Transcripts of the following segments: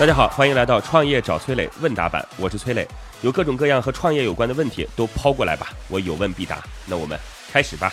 大家好，欢迎来到创业找崔磊问答版，我是崔磊，有各种各样和创业有关的问题都抛过来吧，我有问必答。那我们开始吧。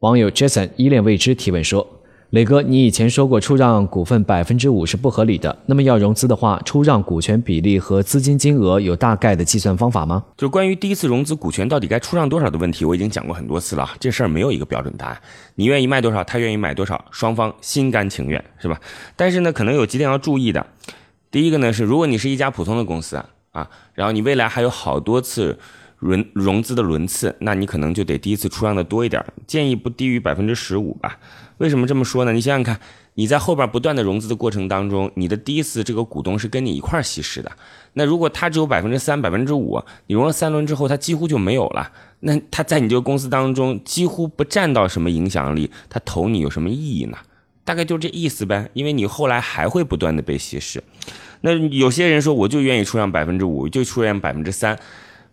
网友 Jason 依恋未知提问说。磊哥，你以前说过出让股份百分之五是不合理的。那么要融资的话，出让股权比例和资金金额有大概的计算方法吗？就关于第一次融资股权到底该出让多少的问题，我已经讲过很多次了。这事儿没有一个标准答案，你愿意卖多少，他愿意买多少，双方心甘情愿，是吧？但是呢，可能有几点要注意的。第一个呢是，如果你是一家普通的公司啊，然后你未来还有好多次融融资的轮次，那你可能就得第一次出让的多一点，建议不低于百分之十五吧。为什么这么说呢？你想想看，你在后边不断的融资的过程当中，你的第一次这个股东是跟你一块稀释的。那如果他只有百分之三、百分之五，你融了三轮之后，他几乎就没有了。那他在你这个公司当中几乎不占到什么影响力，他投你有什么意义呢？大概就这意思呗。因为你后来还会不断的被稀释。那有些人说，我就愿意出让百分之五，就出让百分之三。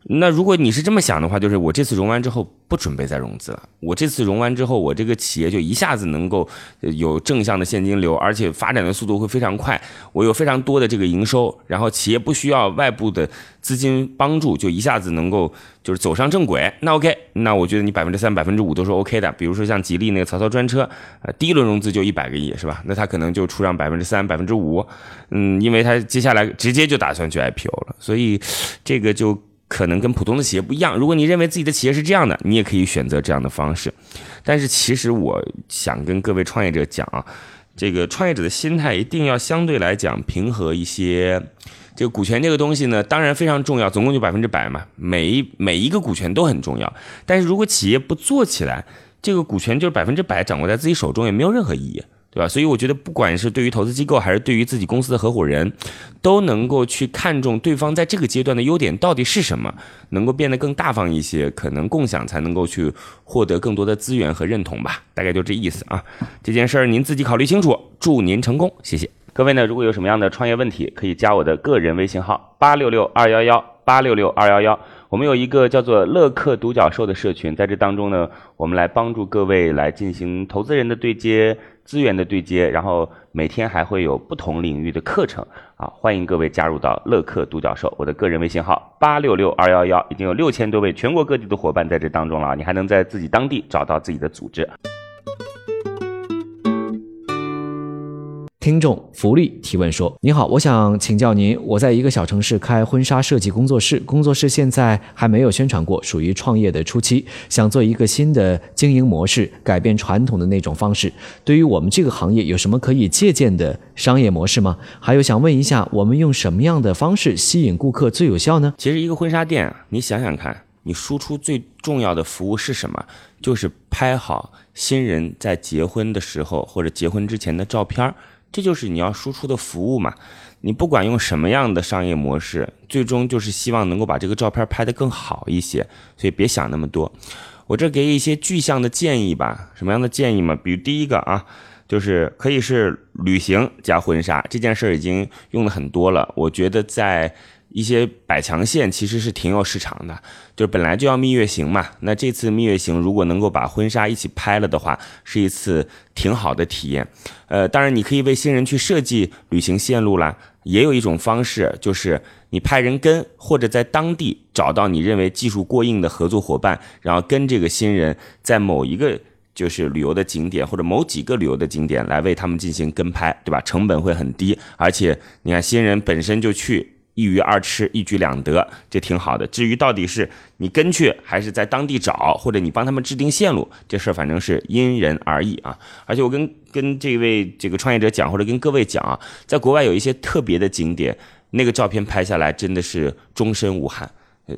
那如果你是这么想的话，就是我这次融完之后不准备再融资了。我这次融完之后，我这个企业就一下子能够有正向的现金流，而且发展的速度会非常快。我有非常多的这个营收，然后企业不需要外部的资金帮助，就一下子能够就是走上正轨。那 OK，那我觉得你百分之三、百分之五都是 OK 的。比如说像吉利那个曹操专车，呃，第一轮融资就一百个亿，是吧？那他可能就出让百分之三、百分之五，嗯，因为他接下来直接就打算去 IPO 了，所以这个就。可能跟普通的企业不一样。如果你认为自己的企业是这样的，你也可以选择这样的方式。但是其实我想跟各位创业者讲啊，这个创业者的心态一定要相对来讲平和一些。这个股权这个东西呢，当然非常重要，总共就百分之百嘛，每一每一个股权都很重要。但是如果企业不做起来，这个股权就是百分之百掌握在自己手中，也没有任何意义。对吧？所以我觉得，不管是对于投资机构，还是对于自己公司的合伙人，都能够去看重对方在这个阶段的优点到底是什么，能够变得更大方一些，可能共享才能够去获得更多的资源和认同吧。大概就这意思啊。这件事儿您自己考虑清楚。祝您成功，谢谢各位呢。如果有什么样的创业问题，可以加我的个人微信号八六六二幺幺八六六二幺幺。我们有一个叫做乐客独角兽的社群，在这当中呢，我们来帮助各位来进行投资人的对接。资源的对接，然后每天还会有不同领域的课程啊，欢迎各位加入到乐客独角兽，我的个人微信号八六六二幺幺，已经有六千多位全国各地的伙伴在这当中了，你还能在自己当地找到自己的组织。听众福利提问说：“你好，我想请教您，我在一个小城市开婚纱设计工作室，工作室现在还没有宣传过，属于创业的初期，想做一个新的经营模式，改变传统的那种方式。对于我们这个行业，有什么可以借鉴的商业模式吗？还有想问一下，我们用什么样的方式吸引顾客最有效呢？其实一个婚纱店啊，你想想看，你输出最重要的服务是什么？就是拍好新人在结婚的时候或者结婚之前的照片儿。”这就是你要输出的服务嘛？你不管用什么样的商业模式，最终就是希望能够把这个照片拍得更好一些。所以别想那么多，我这给一些具象的建议吧。什么样的建议嘛？比如第一个啊，就是可以是旅行加婚纱这件事儿已经用的很多了。我觉得在。一些百强线其实是挺有市场的，就是本来就要蜜月行嘛，那这次蜜月行如果能够把婚纱一起拍了的话，是一次挺好的体验。呃，当然你可以为新人去设计旅行线路啦，也有一种方式就是你派人跟，或者在当地找到你认为技术过硬的合作伙伴，然后跟这个新人在某一个就是旅游的景点或者某几个旅游的景点来为他们进行跟拍，对吧？成本会很低，而且你看新人本身就去。一鱼二吃，一举两得，这挺好的。至于到底是你跟去，还是在当地找，或者你帮他们制定线路，这事儿反正是因人而异啊。而且我跟跟这位这个创业者讲，或者跟各位讲啊，在国外有一些特别的景点，那个照片拍下来真的是终身无憾。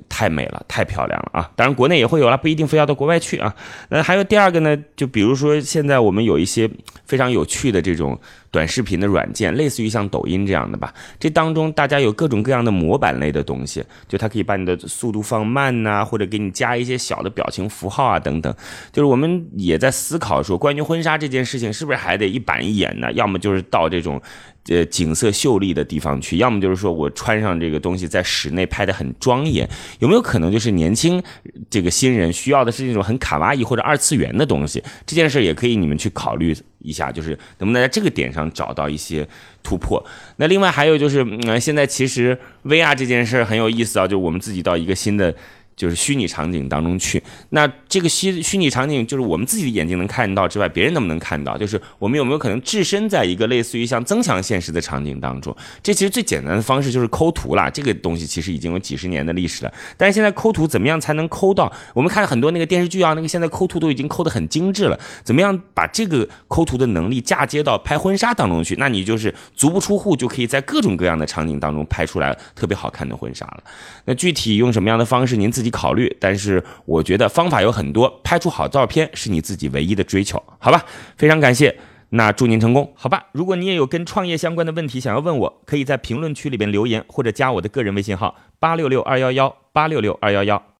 太美了，太漂亮了啊！当然，国内也会有了，不一定非要到国外去啊。那还有第二个呢，就比如说现在我们有一些非常有趣的这种短视频的软件，类似于像抖音这样的吧。这当中大家有各种各样的模板类的东西，就它可以把你的速度放慢呐，或者给你加一些小的表情符号啊等等。就是我们也在思考说，关于婚纱这件事情，是不是还得一板一眼呢？要么就是到这种。呃，景色秀丽的地方去，要么就是说我穿上这个东西在室内拍的很庄严，有没有可能就是年轻这个新人需要的是那种很卡哇伊或者二次元的东西？这件事也可以你们去考虑一下，就是能不能在这个点上找到一些突破。那另外还有就是，嗯，现在其实 VR 这件事儿很有意思啊，就我们自己到一个新的。就是虚拟场景当中去，那这个虚虚拟场景就是我们自己的眼睛能看到之外，别人能不能看到？就是我们有没有可能置身在一个类似于像增强现实的场景当中？这其实最简单的方式就是抠图啦。这个东西其实已经有几十年的历史了，但是现在抠图怎么样才能抠到？我们看很多那个电视剧啊，那个现在抠图都已经抠得很精致了。怎么样把这个抠图的能力嫁接到拍婚纱当中去？那你就是足不出户就可以在各种各样的场景当中拍出来特别好看的婚纱了。那具体用什么样的方式，您自己。考虑，但是我觉得方法有很多，拍出好照片是你自己唯一的追求，好吧？非常感谢，那祝您成功，好吧？如果你也有跟创业相关的问题想要问我，可以在评论区里边留言，或者加我的个人微信号八六六二幺幺八六六二幺幺。